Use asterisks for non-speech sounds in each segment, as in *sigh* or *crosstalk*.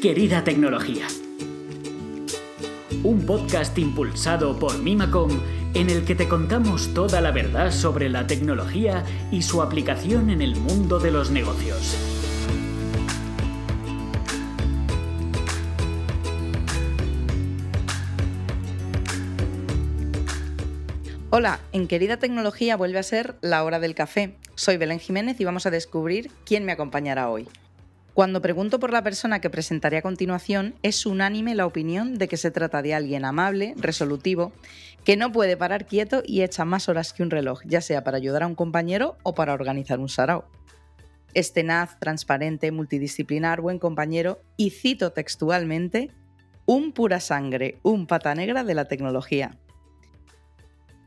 Querida Tecnología. Un podcast impulsado por Mimacom en el que te contamos toda la verdad sobre la tecnología y su aplicación en el mundo de los negocios. Hola, en Querida Tecnología vuelve a ser la hora del café. Soy Belén Jiménez y vamos a descubrir quién me acompañará hoy. Cuando pregunto por la persona que presentaré a continuación, es unánime la opinión de que se trata de alguien amable, resolutivo, que no puede parar quieto y echa más horas que un reloj, ya sea para ayudar a un compañero o para organizar un sarao. Es tenaz, transparente, multidisciplinar, buen compañero y cito textualmente, un pura sangre, un pata negra de la tecnología.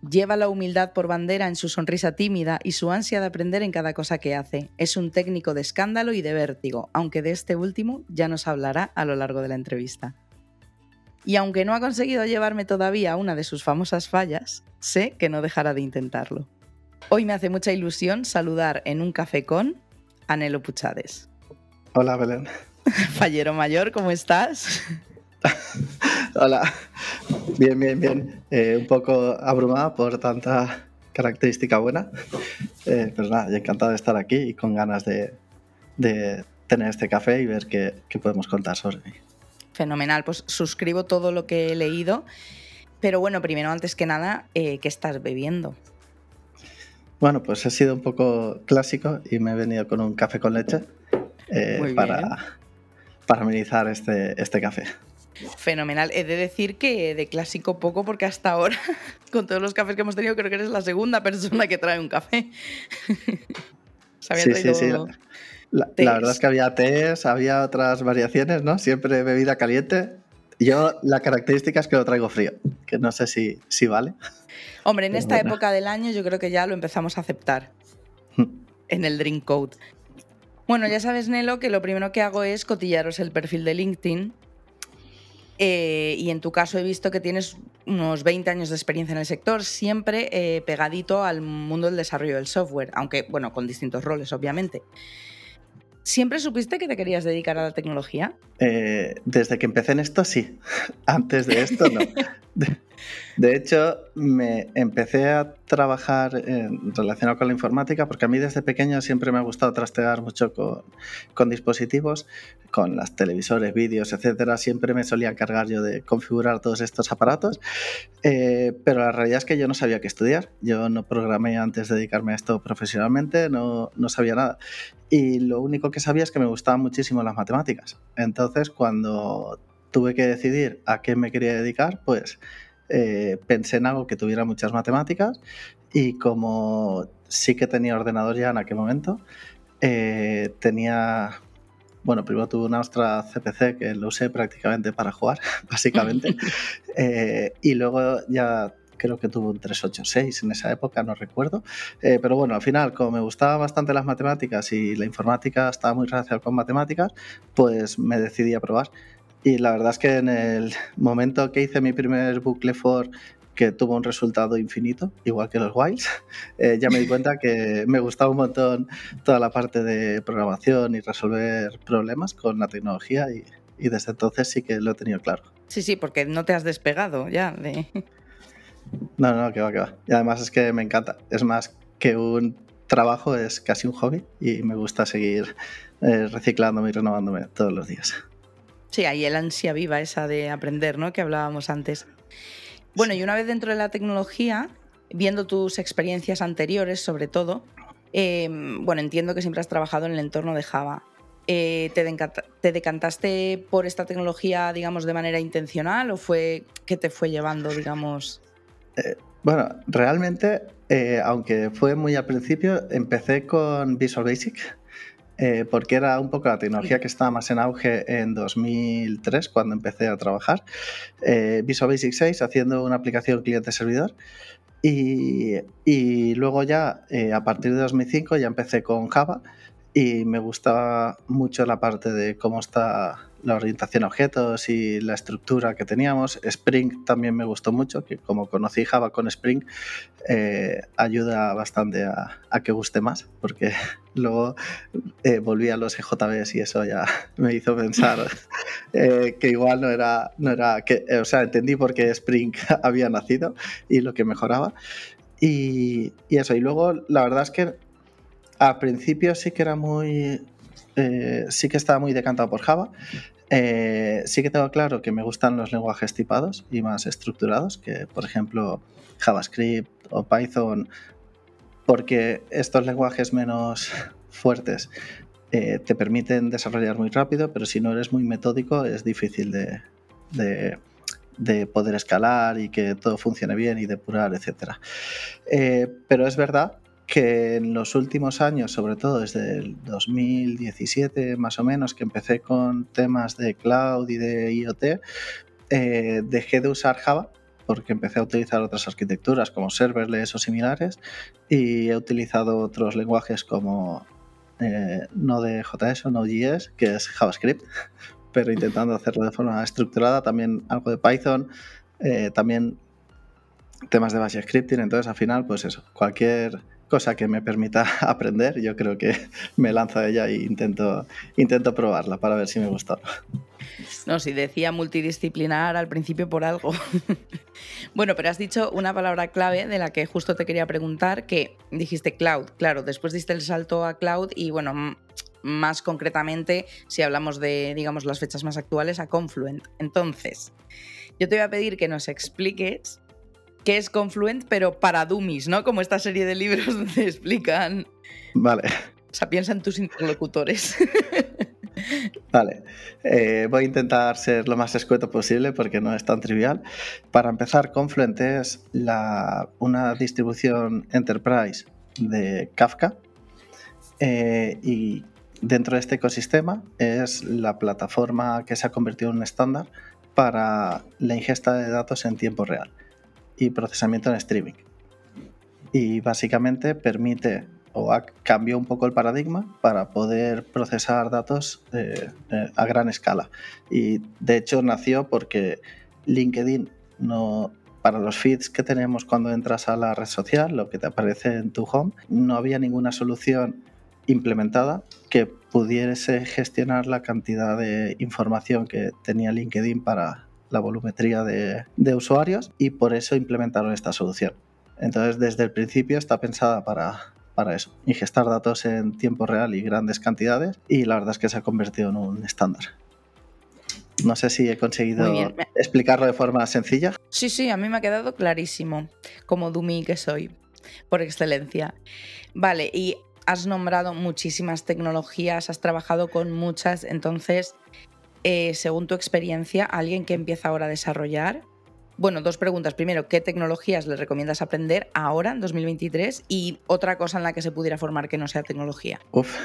Lleva la humildad por bandera en su sonrisa tímida y su ansia de aprender en cada cosa que hace. Es un técnico de escándalo y de vértigo, aunque de este último ya nos hablará a lo largo de la entrevista. Y aunque no ha conseguido llevarme todavía una de sus famosas fallas, sé que no dejará de intentarlo. Hoy me hace mucha ilusión saludar en un café con Anelo Puchades. Hola, Belén. *laughs* Fallero mayor, ¿cómo estás? Hola, bien, bien, bien. Eh, un poco abrumada por tanta característica buena, eh, pero nada, encantado de estar aquí y con ganas de, tener este café y ver qué, podemos contar sobre mí. Fenomenal, pues suscribo todo lo que he leído, pero bueno, primero, antes que nada, eh, ¿qué estás bebiendo? Bueno, pues he sido un poco clásico y me he venido con un café con leche para, para amenizar este, este café. Fenomenal. He de decir que de clásico poco, porque hasta ahora, *laughs* con todos los cafés que hemos tenido, creo que eres la segunda persona que trae un café. *laughs* sí, sí, sí. La, verdad es que había tés, había otras variaciones, ¿no? Siempre bebida caliente. Yo la característica es que lo traigo frío, que no sé si, si vale. Hombre, en esta época del año yo creo que ya lo empezamos a aceptar hmm. en el Drink Code. Bueno, ya sabes, Nelo, que lo primero que hago es cotillaros el perfil de LinkedIn eh, y en tu caso he visto que tienes unos 20 años de experiencia en el sector, siempre eh, pegadito al mundo del desarrollo del software, aunque, bueno, con distintos roles, obviamente. ¿Siempre supiste que te querías dedicar a la tecnología? Eh, desde que empecé en esto, sí. *laughs* Antes de esto, no. *laughs* De hecho, me empecé a trabajar en, relacionado con la informática porque a mí desde pequeño siempre me ha gustado trastear mucho con, dispositivos, con las televisores, vídeos, etcétera. Siempre me solía encargar yo de configurar todos estos aparatos, eh, pero la realidad es que yo no sabía qué estudiar. Yo no programé antes de dedicarme a esto profesionalmente, no, no sabía nada. Y lo único que sabía es que me gustaban muchísimo las matemáticas. Entonces, cuando tuve que decidir a qué me quería dedicar, pues eh, pensé en algo que tuviera muchas matemáticas y como sí que tenía ordenador ya en aquel momento, eh, tenía, bueno, primero tuve una Astra CPC que lo usé prácticamente para jugar, *laughs* básicamente, *laughs* eh, y luego ya creo que tuve un 386 en esa época, no recuerdo. pero bueno, al final, como me gustaban bastante las matemáticas y la informática estaba muy relacionada con matemáticas, pues me decidí a probar. Y la verdad es que en el momento que hice mi primer bucle for que tuvo un resultado infinito, igual que los Wilds, *laughs* eh, ya me di cuenta que me gustaba un montón toda la parte de programación y resolver problemas con la tecnología y, y desde entonces sí que lo he tenido claro. Sí, sí, porque no te has despegado ya de... No, no, que va, que va. Y además es que me encanta. Es más que un trabajo, es casi un hobby y me gusta seguir eh, reciclándome y renovándome todos los días. Sí, hay el ansia viva esa de aprender, ¿no? Que hablábamos antes. Bueno, y una vez dentro de la tecnología, viendo tus experiencias anteriores, sobre todo, em, bueno, entiendo que siempre has trabajado en el entorno de Java. Eh, ¿te, decantaste por esta tecnología, digamos, de manera intencional o fue que te fue llevando, digamos? Eh, bueno, realmente, eh, aunque fue muy al principio, empecé con Visual Basic eh, porque era un poco la tecnología que estaba más en auge en 2003, cuando empecé a trabajar. Eh, Visual Basic 6 haciendo una aplicación cliente-servidor. Y, luego ya, eh, a partir de 2005, ya empecé con Java y me gustaba mucho la parte de cómo está la orientación a objetos y la estructura que teníamos. Spring también me gustó mucho, que como conocí Java con Spring, eh, ayuda bastante a, que guste más, porque *laughs* luego eh, volví a los EJBs y eso ya *laughs* me hizo pensar *laughs* eh, que igual no era, no era que, o sea, entendí por qué Spring había nacido y lo que mejoraba. Y, y eso, y luego la verdad es que al principio sí que era muy eh, sí que estaba muy decantado por Java. Eh, sí que tengo claro que me gustan los lenguajes tipados y más estructurados, que por ejemplo JavaScript o Python, porque estos lenguajes menos *laughs* fuertes eh, te permiten desarrollar muy rápido, pero si no eres muy metódico es difícil de, de, poder escalar y que todo funcione bien y depurar, etc. pero es verdad que en los últimos años, sobre todo desde el 2017 más o menos, que empecé con temas de cloud y de IoT, eh, dejé de usar Java porque empecé a utilizar otras arquitecturas como serverless o similares y he utilizado otros lenguajes como eh, Node.js o Node.js, que es JavaScript, *laughs* pero intentando hacerlo de forma estructurada, también algo de Python, eh, también temas de base scripting, entonces al final, pues eso, cualquier cosa que me permita *laughs* aprender, yo creo que me lanzo a ella e intento, intento probarla para ver si me gusta. No, si decía multidisciplinar al principio por algo. *laughs* bueno, pero has dicho una palabra clave de la que justo te quería preguntar, que dijiste cloud. Claro, después diste el salto a cloud y bueno, más concretamente, si hablamos de, digamos, las fechas más actuales, a Confluent. Entonces, yo te voy a pedir que nos expliques que es Confluent, pero para dummies, ¿no? Como esta serie de libros *laughs* donde explican. Vale. O sea, piensa en tus interlocutores. *laughs* Vale, eh, voy a intentar ser lo más escueto posible porque no es tan trivial. Para empezar, Confluent es la, una distribución enterprise de Kafka eh, y dentro de este ecosistema es la plataforma que se ha convertido en un estándar para la ingesta de datos en tiempo real y procesamiento en streaming. Y básicamente permite o ha, cambió un poco el paradigma para poder procesar datos eh, eh, a gran escala. Y de hecho nació porque LinkedIn no, para los feeds que tenemos cuando entras a la red social, lo que te aparece en tu home, no había ninguna solución implementada que pudiese gestionar la cantidad de información que tenía LinkedIn para la volumetría de, usuarios y por eso implementaron esta solución. Entonces, desde el principio está pensada para, para eso, ingestar datos en tiempo real y grandes cantidades y la verdad es que se ha convertido en un estándar. No sé si he conseguido explicarlo de forma sencilla. Sí, sí, a mí me ha quedado clarísimo, como Dumi que soy, por excelencia. Vale, y has nombrado muchísimas tecnologías, has trabajado con muchas, entonces eh, según tu experiencia, alguien que empieza ahora a desarrollar? Bueno, dos preguntas. Primero, ¿qué tecnologías le recomiendas aprender ahora, en 2023? Y otra cosa en la que se pudiera formar que no sea tecnología. Uf,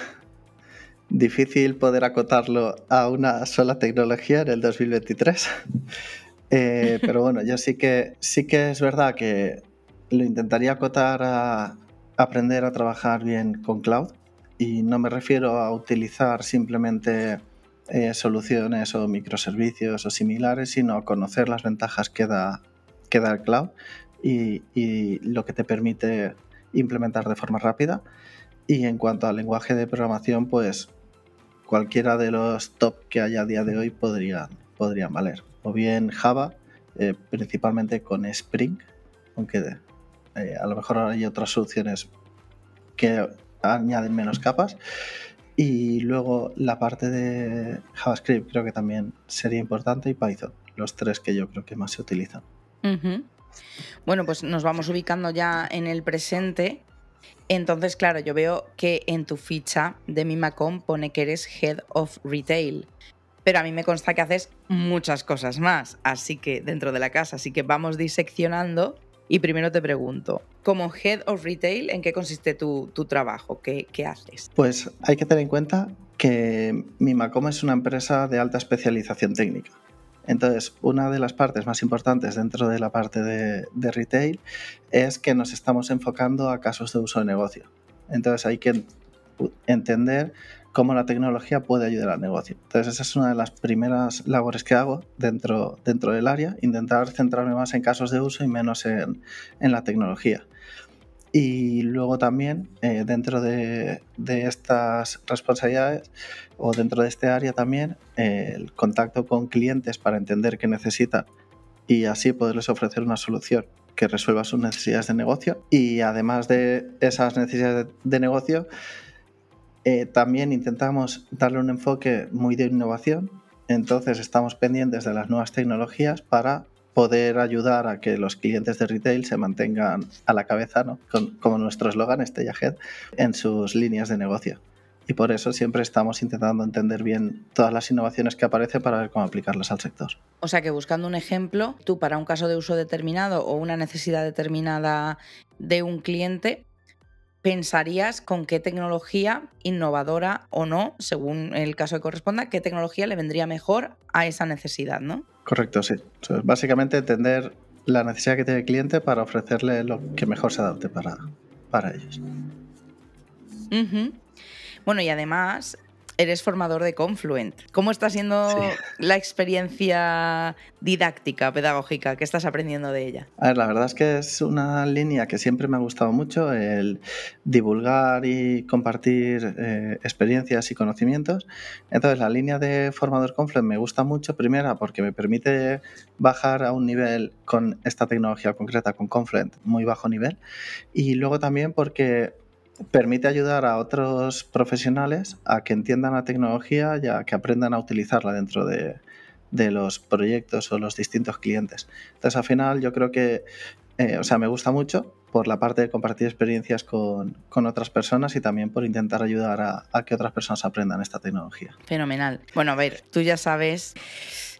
difícil poder acotarlo a una sola tecnología en el 2023. *laughs* Eh, pero bueno, yo sí que, sí que es verdad que lo intentaría acotar a aprender a trabajar bien con cloud. Y no me refiero a utilizar simplemente eh, soluciones o microservicios o similares, sino conocer las ventajas que da, que da el cloud y, lo que te permite implementar de forma rápida. Y en cuanto al lenguaje de programación, pues cualquiera de los top que haya a día de hoy podrían, podrían valer. O bien Java, eh, principalmente con Spring, aunque eh, a lo mejor hay otras soluciones que añaden menos capas. Y luego la parte de JavaScript creo que también sería importante y Python, los tres que yo creo que más se utilizan. Bueno, pues nos vamos ubicando ya en el presente. Entonces, claro, yo veo que en tu ficha de Mimacom pone que eres Head of Retail. Pero a mí me consta que haces muchas cosas más, así que dentro de la casa, así que vamos diseccionando y primero te pregunto, como Head of Retail, ¿en qué consiste tu, trabajo? ¿Qué, haces? Pues hay que tener en cuenta que Mimacom es una empresa de alta especialización técnica. Entonces, una de las partes más importantes dentro de la parte de, retail es que nos estamos enfocando a casos de uso de negocio. Entonces, hay que entender cómo la tecnología puede ayudar al negocio. Entonces, esa es una de las primeras labores que hago dentro, dentro del área, intentar centrarme más en casos de uso y menos en, en la tecnología. Y luego también, eh, dentro de, de, estas responsabilidades o dentro de este área también, eh, el contacto con clientes para entender qué necesitan y así poderles ofrecer una solución que resuelva sus necesidades de negocio. Y además de esas necesidades de, negocio, eh, también intentamos darle un enfoque muy de innovación. Entonces estamos pendientes de las nuevas tecnologías para poder ayudar a que los clientes de retail se mantengan a la cabeza, ¿no? como nuestro eslogan, Stay Ahead, en sus líneas de negocio. Y por eso siempre estamos intentando entender bien todas las innovaciones que aparecen para ver cómo aplicarlas al sector. O sea que buscando un ejemplo, tú para un caso de uso determinado o una necesidad determinada de un cliente, pensarías con qué tecnología innovadora o no, según el caso que corresponda, qué tecnología le vendría mejor a esa necesidad, ¿no? Correcto, sí. básicamente entender la necesidad que tiene el cliente para ofrecerle lo que mejor se adapte para, para ellos. Bueno, y además eres formador de Confluent. ¿Cómo está siendo la experiencia didáctica, pedagógica? ¿Qué estás aprendiendo de ella? A ver, la verdad es que es una línea que siempre me ha gustado mucho, el divulgar y compartir eh, experiencias y conocimientos. Entonces, la línea de formador Confluent me gusta mucho, primera, porque me permite bajar a un nivel con esta tecnología concreta, con Confluent, muy bajo nivel. Y luego también porque permite ayudar a otros profesionales a que entiendan la tecnología y a que aprendan a utilizarla dentro de, los proyectos o los distintos clientes. Entonces, al final, yo creo que, eh, o sea, me gusta mucho por la parte de compartir experiencias con, otras personas y también por intentar ayudar a, a, que otras personas aprendan esta tecnología. Fenomenal. Bueno, a ver, tú ya sabes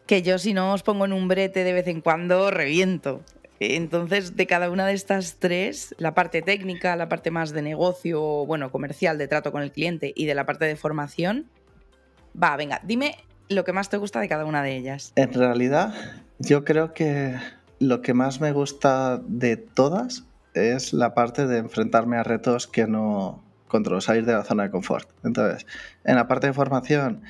que yo si no os pongo en un brete de vez en cuando, reviento. Entonces, de cada una de estas tres, la parte técnica, la parte más de negocio, bueno, comercial, de trato con el cliente y de la parte de formación, va, venga, dime lo que más te gusta de cada una de ellas. En realidad, yo creo que lo que más me gusta de todas es la parte de enfrentarme a retos que no controlo, salir de la zona de confort. Entonces, en la parte de formación,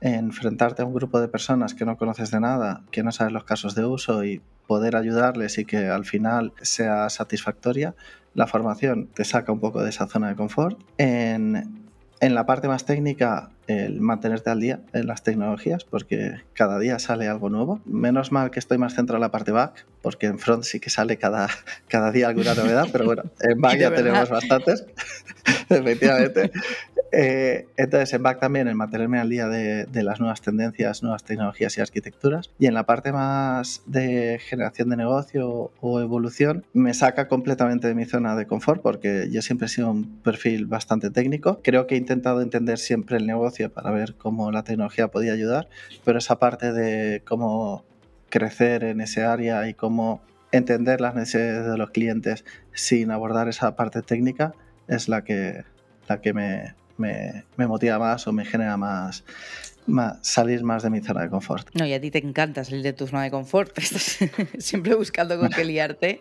enfrentarte a un grupo de personas que no conoces de nada, que no sabes los casos de uso y poder ayudarles y que al final sea satisfactoria, la formación te saca un poco de esa zona de confort. En, en la parte más técnica, el mantenerte al día en las tecnologías, porque cada día sale algo nuevo. Menos mal que estoy más centrado en la parte back, porque en front sí que sale cada, *laughs* cada día alguna novedad, pero bueno, en back *laughs* ya tenemos bastantes, *laughs* efectivamente. Eh, entonces, en back también, el mantenerme al día de, las nuevas tendencias, nuevas tecnologías y arquitecturas. Y en la parte más de generación de negocio o evolución, me saca completamente de mi zona de confort, porque yo siempre he sido un perfil bastante técnico. Creo que he intentado entender siempre el negocio para ver cómo la tecnología podía ayudar, pero esa parte de cómo crecer en ese área y cómo entender las necesidades de los clientes sin abordar esa parte técnica es la que, la que me, me, motiva más o me genera más, más, salir más de mi zona de confort. No, y a ti te encanta salir de tu zona de confort. *laughs* Estás siempre buscando con qué liarte.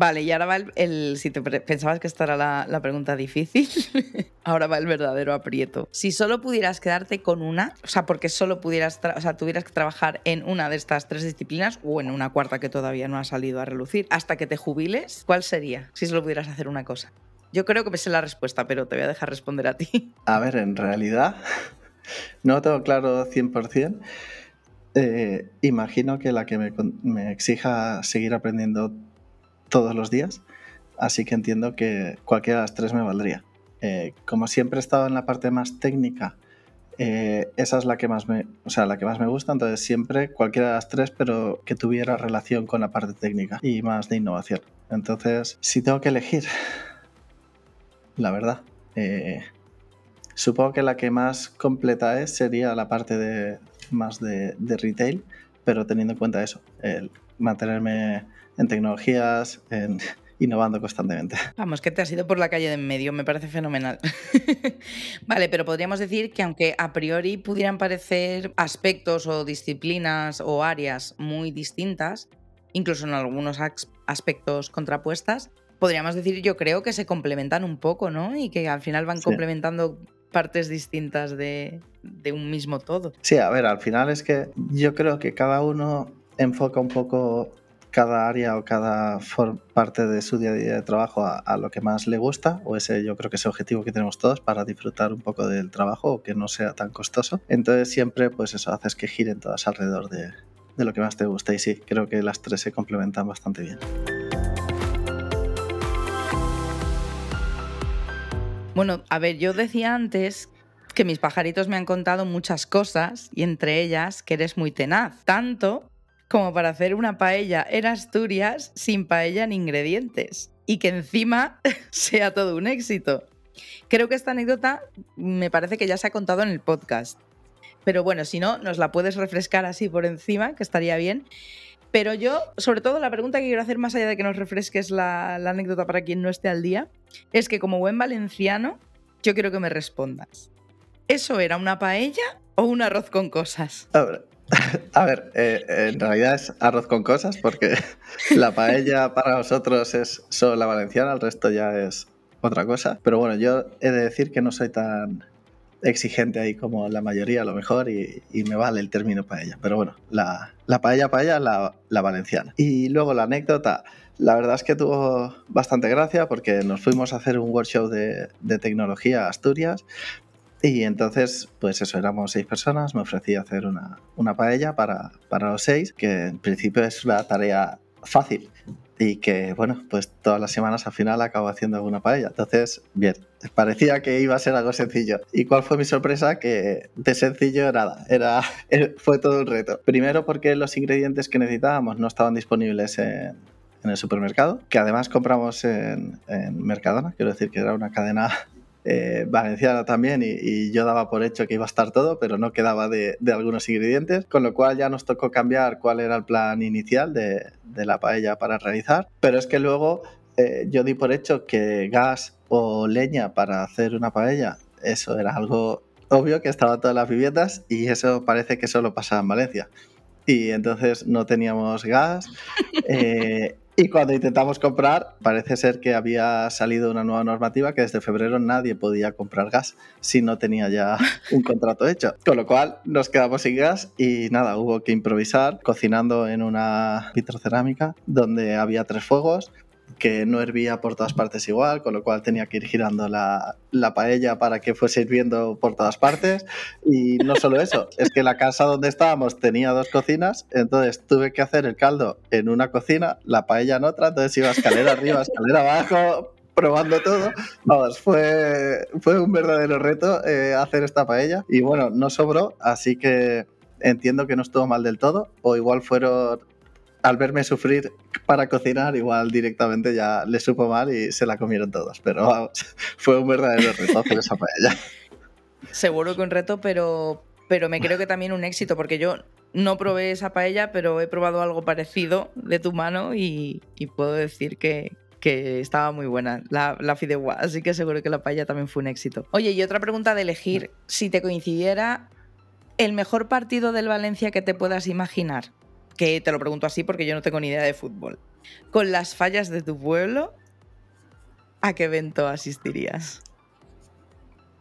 Vale, y ahora va el, si te pensabas que esta era la, la, pregunta difícil, *laughs* ahora va el verdadero aprieto. Si solo pudieras quedarte con una, o sea, porque solo pudieras, o sea, tuvieras que trabajar en una de estas tres disciplinas o en una cuarta que todavía no ha salido a relucir, hasta que te jubiles, ¿cuál sería si solo pudieras hacer una cosa? Yo creo que me sé la respuesta, pero te voy a dejar responder a ti. *laughs* A ver, en realidad *laughs* no tengo claro 100%. Eh, imagino que la que me, exija seguir aprendiendo todos los días, así que entiendo que cualquiera de las tres me valdría. Eh, como siempre he estado en la parte más técnica, eh, esa es la que más me, o sea, la que más me gusta, entonces siempre cualquiera de las tres, pero que tuviera relación con la parte técnica y más de innovación. Entonces, si tengo que elegir, la verdad. Eh, supongo que la que más completa es sería la parte de más de, retail, pero teniendo en cuenta eso, el mantenerme en tecnologías, en, *laughs* innovando constantemente. Vamos, que te has ido por la calle de en medio, me parece fenomenal. *laughs* vale, pero podríamos decir que aunque a priori pudieran parecer aspectos o disciplinas o áreas muy distintas, incluso en algunos aspectos contrapuestas, podríamos decir, yo creo que se complementan un poco, ¿no? Y que al final van complementando partes distintas de, de un mismo todo. Sí, a ver, al final es que yo creo que cada uno enfoca un poco cada área o cada parte de su día a día de trabajo a, lo que más le gusta, o ese yo creo que es el objetivo que tenemos todos para disfrutar un poco del trabajo o que no sea tan costoso. Entonces siempre pues eso haces que giren todas alrededor de, de lo que más te gusta y sí, creo que las tres se complementan bastante bien. Bueno, a ver, yo decía antes que mis pajaritos me han contado muchas cosas y entre ellas que eres muy tenaz, tanto como para hacer una paella en Asturias sin paella ni ingredientes y que encima *laughs* sea todo un éxito. Creo que esta anécdota me parece que ya se ha contado en el podcast. Pero bueno, si no, nos la puedes refrescar así por encima, que estaría bien. Pero yo, sobre todo, la pregunta que quiero hacer, más allá de que nos refresques la, la anécdota para quien no esté al día, es que como buen valenciano, yo quiero que me respondas. ¿Eso era una paella o un arroz con cosas? *laughs* A ver, eh, en realidad es arroz con cosas porque *laughs* la paella para nosotros es solo la valenciana, el resto ya es otra cosa. Pero bueno, yo he de decir que no soy tan exigente ahí como la mayoría a lo mejor y, me vale el término paella. Pero bueno, la, paella paella la, la valenciana. Y luego la anécdota, la verdad es que tuvo bastante gracia porque nos fuimos a hacer un workshop de, de tecnología a Asturias y entonces, pues eso, éramos seis personas, me ofrecí hacer una, una paella para, para, los seis, que en principio es una tarea fácil y que, bueno, pues todas las semanas al final acabo haciendo alguna paella. Entonces, bien, parecía que iba a ser algo sencillo. ¿Y cuál fue mi sorpresa? Que de sencillo nada, era, fue todo un reto. Primero porque los ingredientes que necesitábamos no estaban disponibles en, en el supermercado, que además compramos en, en Mercadona, quiero decir que era una cadena eh, valenciana también y, yo daba por hecho que iba a estar todo, pero no quedaba de, algunos ingredientes, con lo cual ya nos tocó cambiar cuál era el plan inicial de, la paella para realizar. Pero es que luego eh, yo di por hecho que gas o leña para hacer una paella, eso era algo obvio que estaba en todas las viviendas y eso parece que solo pasaba en Valencia. Y entonces no teníamos gas. *laughs* Eh, y cuando intentamos comprar, parece ser que había salido una nueva normativa que desde febrero nadie podía comprar gas si no tenía ya *laughs* un contrato hecho. Con lo cual nos quedamos sin gas y nada, hubo que improvisar cocinando en una vitrocerámica donde había tres fuegos que no hervía por todas partes igual, con lo cual tenía que ir girando la, la, paella para que fuese hirviendo por todas partes. Y no solo eso, es que la casa donde estábamos tenía dos cocinas, entonces tuve que hacer el caldo en una cocina, la paella en otra, entonces iba escalera arriba, *laughs* escalera abajo, probando todo. Vamos, fue, fue un verdadero reto eh, hacer esta paella. Y bueno, no sobró, así que entiendo que no estuvo mal del todo, o igual fueron al verme sufrir para cocinar, igual directamente ya le supo mal y se la comieron todos. Pero vamos, *laughs* fue un verdadero reto hacer esa paella. *laughs* Seguro que un reto, pero, pero me creo que también un éxito, porque yo no probé esa paella, pero he probado algo parecido de tu mano y, puedo decir que, estaba muy buena la, la fideuá, así que seguro que la paella también fue un éxito. Oye, y otra pregunta de elegir, si te coincidiera el mejor partido del Valencia que te puedas imaginar, que te lo pregunto así porque yo no tengo ni idea de fútbol. Con las fallas de tu pueblo, ¿a qué evento asistirías?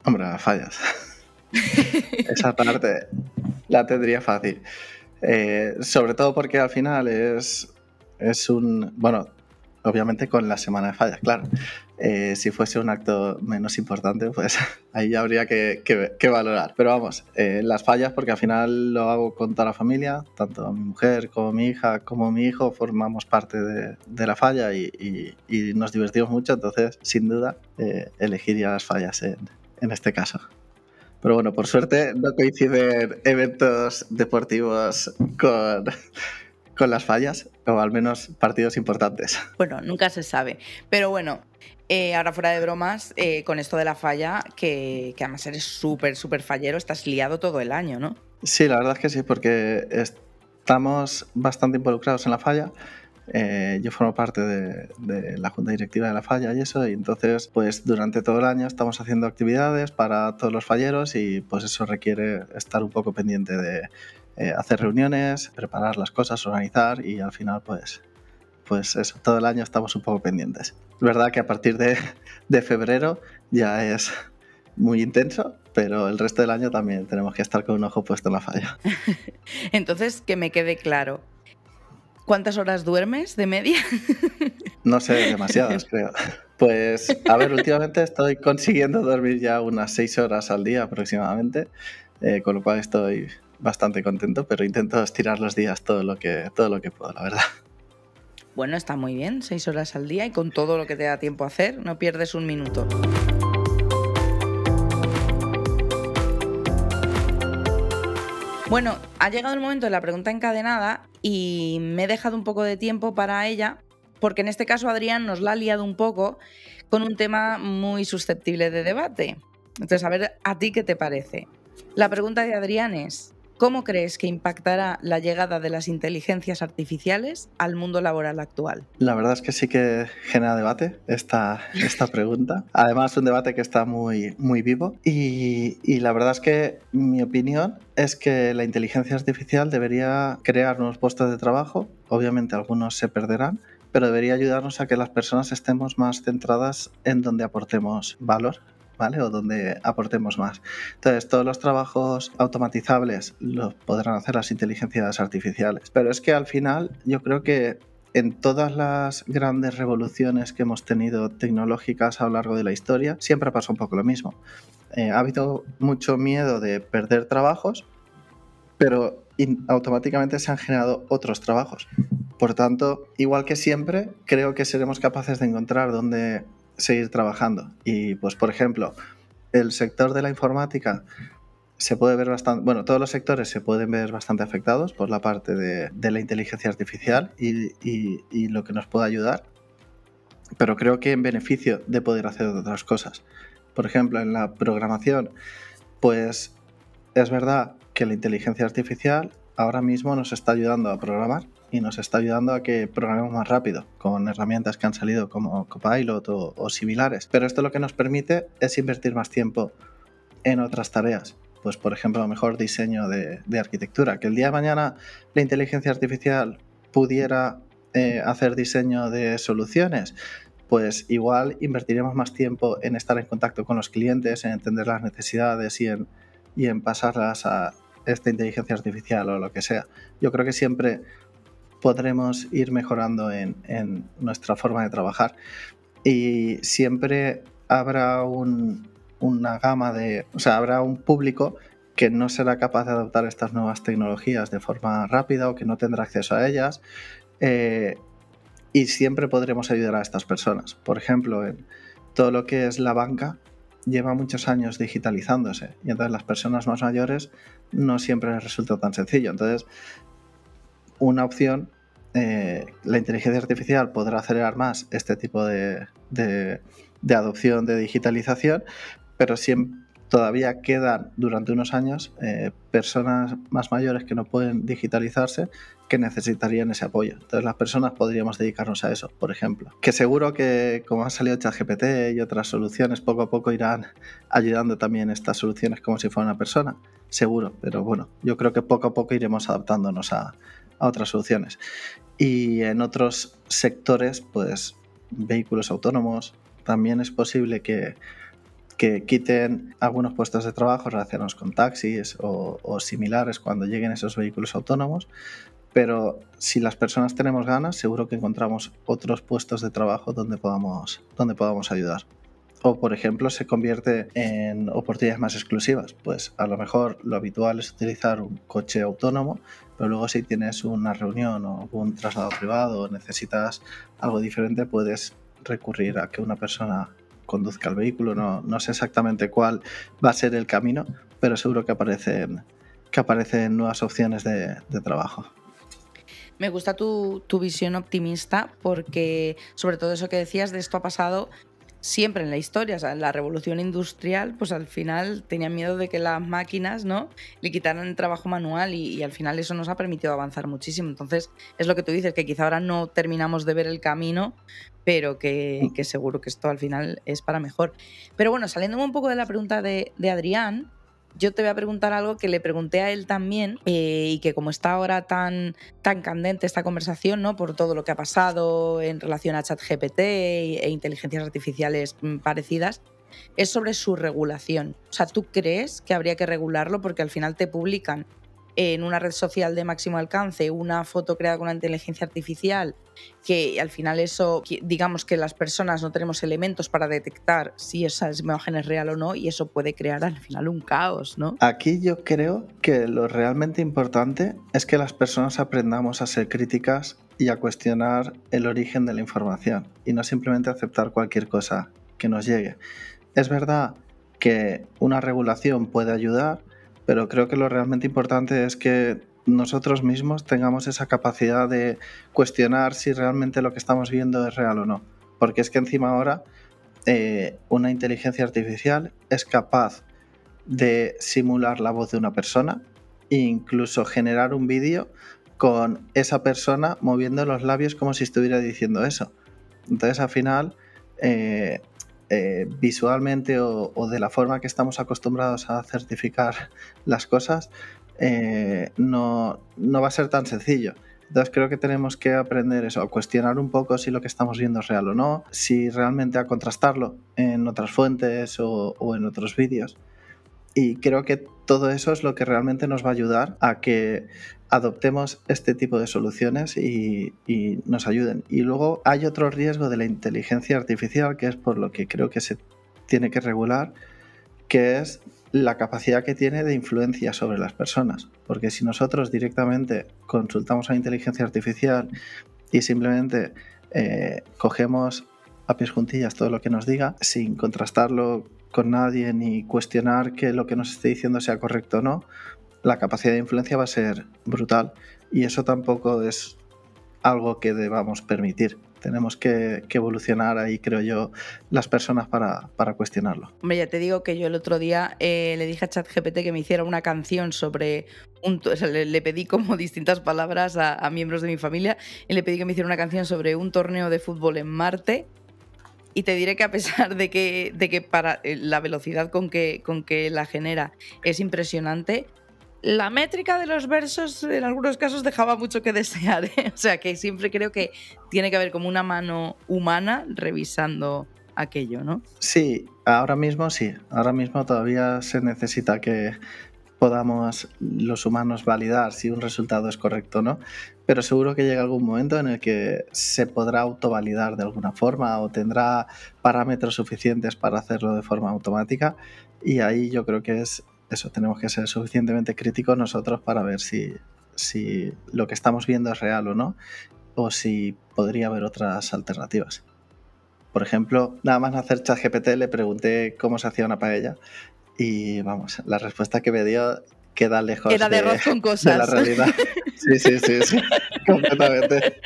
Hombre, las fallas. *laughs* Esa parte la tendría fácil. Eh, sobre todo porque al final es, es un. Bueno, obviamente con la semana de fallas, claro. Eh, si fuese un acto menos importante, pues *laughs* ahí ya habría que, valorar. Pero vamos, eh, las fallas, porque al final lo hago con toda la familia, tanto mi mujer como mi hija como mi hijo formamos parte de, la falla y, nos divertimos mucho, entonces sin duda eh, elegiría las fallas en, en este caso. Pero bueno, por suerte no coinciden eventos deportivos con, con las fallas, o al menos partidos importantes. *laughs* Bueno, nunca se sabe. Pero bueno, eh, ahora fuera de bromas, eh, con esto de la falla, que, que además eres súper, súper fallero, estás liado todo el año, ¿no? Sí, la verdad es que sí, porque estamos bastante involucrados en la falla. Eh, yo formo parte de, de, la junta directiva de la falla y eso, y entonces pues durante todo el año estamos haciendo actividades para todos los falleros y pues eso requiere estar un poco pendiente de hacer reuniones, preparar las cosas, organizar y al final pues pues eso, todo el año estamos un poco pendientes. Es verdad que a partir de, *laughs* febrero ya es muy intenso, pero el resto del año también tenemos que estar con un ojo puesto en la falla. *laughs* Entonces, que me quede claro, ¿cuántas horas duermes de media? *laughs* No sé, demasiadas creo. Pues, a ver, últimamente estoy consiguiendo dormir ya unas seis horas al día aproximadamente, eh, con lo cual estoy bastante contento, pero intento estirar los días todo lo que, todo lo que puedo, la verdad. Bueno, está muy bien, seis horas al día y con todo lo que te da tiempo a hacer, no pierdes un minuto. Bueno, ha llegado el momento de la pregunta encadenada y me he dejado un poco de tiempo para ella, porque en este caso Adrián nos la ha liado un poco con un tema muy susceptible de debate. Entonces, a ver, ¿a ti qué te parece? La pregunta de Adrián es, ¿Cómo crees que impactará la llegada de las inteligencias artificiales al mundo laboral actual? La verdad es que sí que genera debate esta, esta *laughs* pregunta. Además, un debate que está muy, muy vivo. Y, y la verdad es que mi opinión es que la inteligencia artificial debería crear nuevos puestos de trabajo. Obviamente algunos se perderán, pero debería ayudarnos a que las personas estemos más centradas en donde aportemos valor ¿vale? O donde aportemos más. Entonces, todos los trabajos automatizables los podrán hacer las inteligencias artificiales. Pero es que al final yo creo que en todas las grandes revoluciones que hemos tenido tecnológicas a lo largo de la historia, siempre pasa un poco lo mismo. Eh, ha habido mucho miedo de perder trabajos, pero automáticamente se han generado otros trabajos. Por tanto, igual que siempre, creo que seremos capaces de encontrar dónde seguir trabajando. Y pues, por ejemplo, el sector de la informática se puede ver bastante, bueno, todos los sectores se pueden ver bastante afectados por la parte de, la inteligencia artificial y, y, lo que nos puede ayudar, pero creo que en beneficio de poder hacer otras cosas. Por ejemplo, en la programación, pues es verdad que la inteligencia artificial ahora mismo nos está ayudando a programar, y nos está ayudando a que programemos más rápido con herramientas que han salido como Copilot o, similares. Pero esto lo que nos permite es invertir más tiempo en otras tareas. Pues por ejemplo, mejor diseño de, arquitectura. Que el día de mañana la inteligencia artificial pudiera eh, hacer diseño de soluciones, pues igual invertiremos más tiempo en estar en contacto con los clientes, en entender las necesidades y en, y en pasarlas a esta inteligencia artificial o lo que sea. Yo creo que siempre podremos ir mejorando en, nuestra forma de trabajar. Y siempre habrá una gama de, o sea, habrá un público que no será capaz de adoptar estas nuevas tecnologías de forma rápida o que no tendrá acceso a ellas. Eh, y siempre podremos ayudar a estas personas. Por ejemplo, en todo lo que es la banca lleva muchos años digitalizándose y entonces las personas más mayores no siempre les resulta tan sencillo. Entonces, una opción, eh, la inteligencia artificial podrá acelerar más este tipo de, adopción de digitalización, pero siempre, todavía quedan durante unos años eh, personas más mayores que no pueden digitalizarse que necesitarían ese apoyo. Entonces las personas podríamos dedicarnos a eso, por ejemplo. Que seguro que como ha salido ChatGPT y otras soluciones, poco a poco irán ayudando también estas soluciones como si fuera una persona. Seguro, pero bueno, yo creo que poco a poco iremos adaptándonos a, a otras soluciones. Y en otros sectores, pues vehículos autónomos, también es posible que, que quiten algunos puestos de trabajo relacionados con taxis o, similares cuando lleguen esos vehículos autónomos, pero si las personas tenemos ganas, seguro que encontramos otros puestos de trabajo donde podamos, donde podamos ayudar. O, por ejemplo, se convierte en oportunidades más exclusivas. Pues a lo mejor lo habitual es utilizar un coche autónomo, pero luego si tienes una reunión o un traslado privado o necesitas algo diferente, puedes recurrir a que una persona conduzca el vehículo. No, no sé exactamente cuál va a ser el camino, pero seguro que aparecen, que aparecen nuevas opciones de, trabajo. Me gusta tu, tu, visión optimista porque sobre todo eso que decías de esto ha pasado siempre en la historia, o sea, en la revolución industrial, pues al final tenían miedo de que las máquinas, ¿no? Le quitaran el trabajo manual y, al final eso nos ha permitido avanzar muchísimo. Entonces, es lo que tú dices, que quizá ahora no terminamos de ver el camino, pero que, seguro que esto al final es para mejor. Pero bueno, saliendo un poco de la pregunta de, de Adrián, yo te voy a preguntar algo que le pregunté a él también eh, y que como está ahora tan, tan candente esta conversación, ¿no? Por todo lo que ha pasado en relación a ChatGPT e, inteligencias artificiales mm, parecidas, es sobre su regulación. O sea, ¿tú crees que habría que regularlo porque al final te publican en una red social de máximo alcance una foto creada con una inteligencia artificial, que al final eso, digamos que las personas no tenemos elementos para detectar si esa imagen es real o no, y eso puede crear al final un caos, ¿no? Aquí yo creo que lo realmente importante es que las personas aprendamos a ser críticas y a cuestionar el origen de la información y no simplemente aceptar cualquier cosa que nos llegue. Es verdad que una regulación puede ayudar, pero creo que lo realmente importante es que nosotros mismos tengamos esa capacidad de cuestionar si realmente lo que estamos viendo es real o no. Porque es que encima ahora eh, una inteligencia artificial es capaz de simular la voz de una persona e incluso generar un vídeo con esa persona moviendo los labios como si estuviera diciendo eso. Entonces al final eh, eh, visualmente o, de la forma que estamos acostumbrados a certificar *laughs* las cosas, eh, no, va a ser tan sencillo. Entonces creo que tenemos que aprender eso, a cuestionar un poco si lo que estamos viendo es real o no, si realmente a contrastarlo en otras fuentes o en otros vídeos. Y creo que todo eso es lo que realmente nos va a ayudar a que adoptemos este tipo de soluciones y, nos ayuden. Y luego hay otro riesgo de la inteligencia artificial, que es por lo que creo que se tiene que regular, que es la capacidad que tiene de influencia sobre las personas. Porque si nosotros directamente consultamos a inteligencia artificial y simplemente eh, cogemos a pies juntillas todo lo que nos diga, sin contrastarlo con nadie ni cuestionar que lo que nos esté diciendo sea correcto o no, la capacidad de influencia va a ser brutal y eso tampoco es algo que debamos permitir. Tenemos que, evolucionar ahí, creo yo, las personas para, cuestionarlo. Hombre, ya te digo que yo el otro día eh, le dije a ChatGPT que me hiciera una canción sobre un... le, pedí como *laughs* distintas palabras a, miembros de mi familia y le pedí que me hiciera una canción sobre un torneo de fútbol en Marte y te diré que a pesar de que, de que para eh, la velocidad con que, con que la genera es impresionante, la métrica de los versos en algunos casos dejaba mucho que desear. ¿eh? O sea que siempre creo que tiene que haber como una mano humana revisando aquello, ¿no? Sí, ahora mismo sí. Ahora mismo todavía se necesita que podamos los humanos validar si un resultado es correcto o no. Pero seguro que llega algún momento en el que se podrá autovalidar de alguna forma o tendrá parámetros suficientes para hacerlo de forma automática. Y ahí yo creo que es eso, tenemos que ser suficientemente críticos nosotros para ver si, si lo que estamos viendo es real o no, o si podría haber otras alternativas. Por ejemplo, nada más hacer chat GPT le pregunté cómo se hacía una paella y vamos, la respuesta que me dio queda lejos Era de, con *laughs* cosas. la realidad. Sí, sí, sí, sí *laughs* completamente.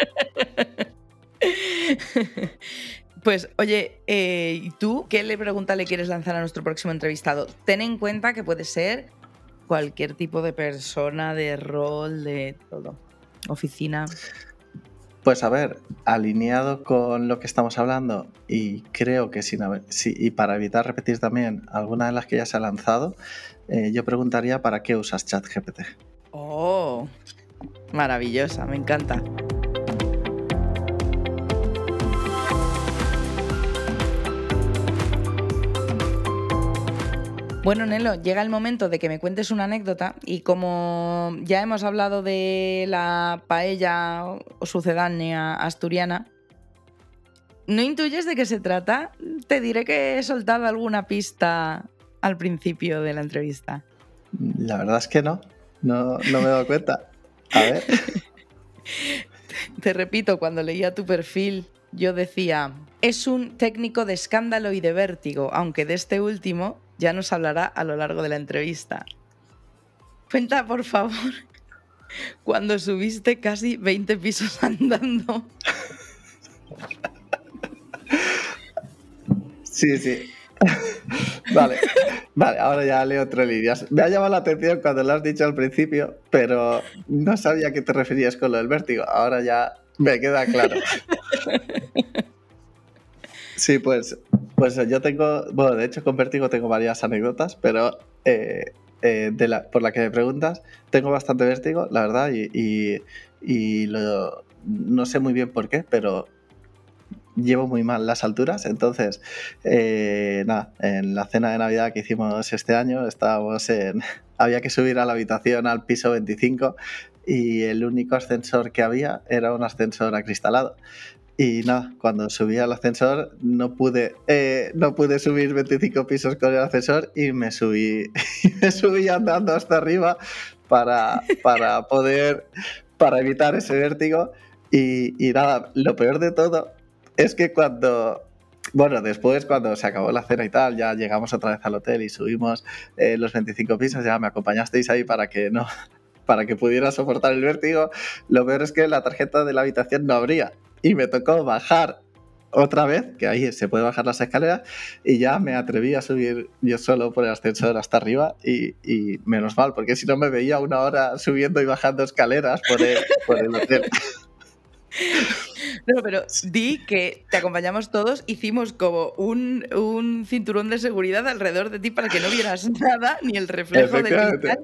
*laughs* Pues oye, eh, ¿y tú qué le pregunta le quieres lanzar a nuestro próximo entrevistado? Ten en cuenta que puede ser cualquier tipo de persona, de rol, de todo. Oficina. Pues a ver, alineado con lo que estamos hablando y creo que sin sí, y para evitar repetir también alguna de las que ya se ha lanzado, eh, yo preguntaría para qué usas ChatGPT. Oh, maravillosa, me encanta. Bueno, Nelo, llega el momento de que me cuentes una anécdota y como ya hemos hablado de la paella o sucedánea asturiana, ¿no intuyes de qué se trata? Te diré que he soltado alguna pista al principio de la entrevista. La verdad es que no, no, no me he dado cuenta. A ver. Te repito, cuando leía tu perfil, yo decía, es un técnico de escándalo y de vértigo, aunque de este último ya nos hablará a lo largo de la entrevista. Cuenta, por favor, *laughs* cuando subiste casi 20 pisos andando. Sí, sí. Vale, vale, ahora ya leo otro líneas. Me ha llamado la atención cuando lo has dicho al principio, pero no sabía a qué te referías con lo del vértigo. Ahora ya me queda claro. *laughs* Sí, pues pues yo tengo, bueno, de hecho con Vértigo tengo varias anécdotas, pero eh, eh, de la, por la que me preguntas, tengo bastante vértigo, la verdad, y, no sé muy bien por qué, pero llevo muy mal las alturas, entonces, eh, nada, en la cena de Navidad que hicimos este año, estábamos en, *laughs* había que subir a la habitación al piso 25 y el único ascensor que había era un ascensor acristalado. Y nada, cuando subí al ascensor no pude, eh, no pude subir 25 pisos con el ascensor y me subí, *laughs* me subí andando hasta arriba para, para poder, para evitar ese vértigo. Y, y nada, lo peor de todo es que cuando, bueno, después cuando se acabó la cena y tal, ya llegamos otra vez al hotel y subimos eh, los 25 pisos, ya me acompañasteis ahí para que no *laughs* para que pudiera soportar el vértigo. Lo peor es que la tarjeta de la habitación no abría y me tocó bajar otra vez, que ahí se puede bajar las escaleras, y ya me atreví a subir yo solo por el ascensor hasta arriba y, menos mal, porque si no me veía una hora subiendo y bajando escaleras por el, por el hotel. *laughs* No, pero di que te acompañamos todos, hicimos como un, cinturón de seguridad alrededor de ti para que no vieras *laughs* nada, ni el reflejo de cristal.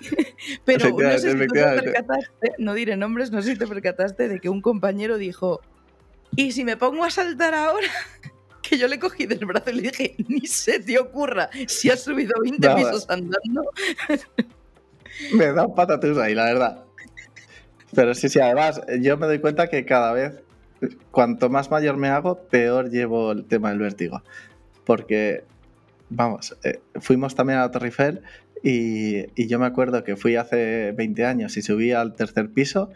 *laughs* Pero no sé si te percataste, no diré nombres, no sé si te percataste de que un compañero dijo, ¿y si me pongo a saltar ahora? *laughs* Que yo le cogí del brazo y le dije, ni se te ocurra, si has subido 20 pisos andando. *laughs* Me da patatús ahí, la verdad. Pero sí, sí, además, yo me doy cuenta que cada vez, cuanto más mayor me hago, peor llevo el tema del vértigo. Porque, vamos, eh, fuimos también a Torre Eiffel y, yo me acuerdo que fui hace 20 años y subí al tercer piso,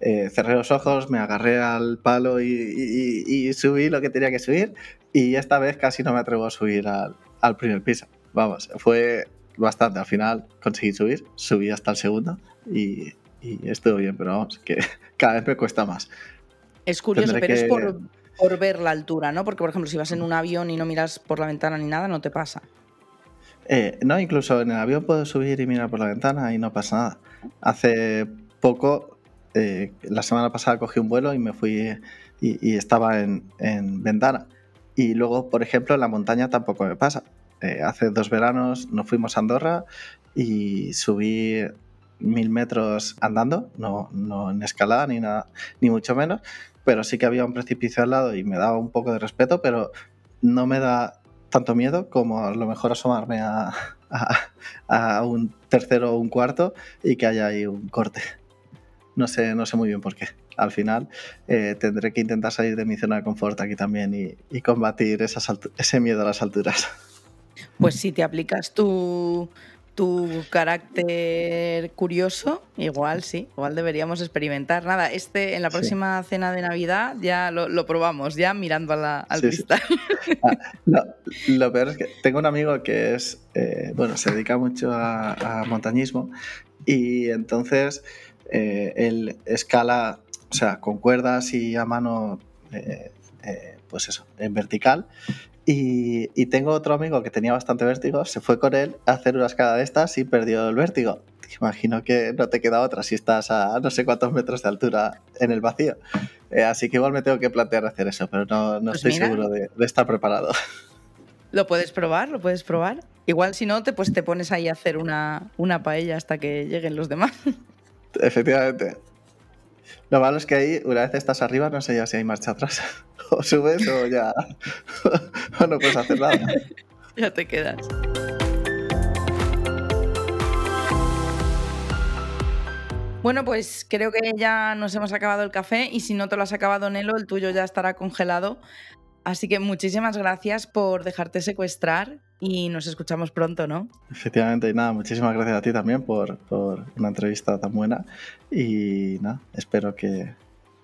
eh, cerré los ojos, me agarré al palo y, subí lo que tenía que subir. Y esta vez casi no me atrevo a subir al, al primer piso. Vamos, fue bastante. Al final conseguí subir, subí hasta el segundo y, y estuvo bien, pero vamos, que *laughs* cada vez me cuesta más. Es curioso, pero es por, por, ver la altura, ¿no? Porque, por ejemplo, si vas en un avión y no miras por la ventana ni nada, no te pasa. Eh, no, incluso en el avión puedo subir y mirar por la ventana y no pasa nada. Hace poco, eh, la semana pasada cogí un vuelo y me fui y, estaba en, en, ventana. Y luego, por ejemplo, en la montaña tampoco me pasa. Eh, hace dos veranos nos fuimos a Andorra y subí mil metros andando, no, no en escalada ni nada, ni mucho menos, pero sí que había un precipicio al lado y me daba un poco de respeto, pero no me da tanto miedo como a lo mejor asomarme a, a, un tercero o un cuarto y que haya ahí un corte. No sé, no sé muy bien por qué. Al final eh, tendré que intentar salir de mi zona de confort aquí también y, combatir ese miedo a las alturas. Pues si te aplicas tu, tu carácter curioso, igual sí, igual deberíamos experimentar. Nada, este en la próxima cena de Navidad ya lo, probamos, ya mirando al cristal. *laughs* Ah, lo peor es que tengo un amigo que es, eh, bueno, se dedica mucho a, montañismo y entonces eh, él escala, o sea, con cuerdas y a mano, eh, pues eso, en vertical y, tengo otro amigo que tenía bastante vértigo, se fue con él a hacer una escala de estas y perdió el vértigo. Imagino que no te queda otra si estás a no sé cuántos metros de altura en el vacío. Eh, así que igual me tengo que plantear hacer eso, pero no, no pues estoy seguro de, estar preparado. Lo puedes probar, lo puedes probar. Igual si no, te, pues te pones ahí a hacer una, una paella hasta que lleguen los demás. Efectivamente. Lo malo es que ahí, una vez estás arriba, no sé ya si hay marcha atrás. *laughs* o subes o ya *laughs* o no puedes hacer nada. *laughs* ya te quedas. Bueno, pues creo que ya nos hemos acabado el café y si no te lo has acabado, Nelo, el tuyo ya estará congelado. Así que muchísimas gracias por dejarte secuestrar y nos escuchamos pronto, ¿no? Efectivamente, y nada, muchísimas gracias a ti también por, por una entrevista tan buena y nada, espero que,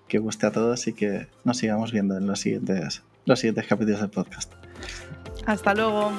que guste a todos y que nos sigamos viendo en los siguientes, los siguientes capítulos del podcast. Hasta luego.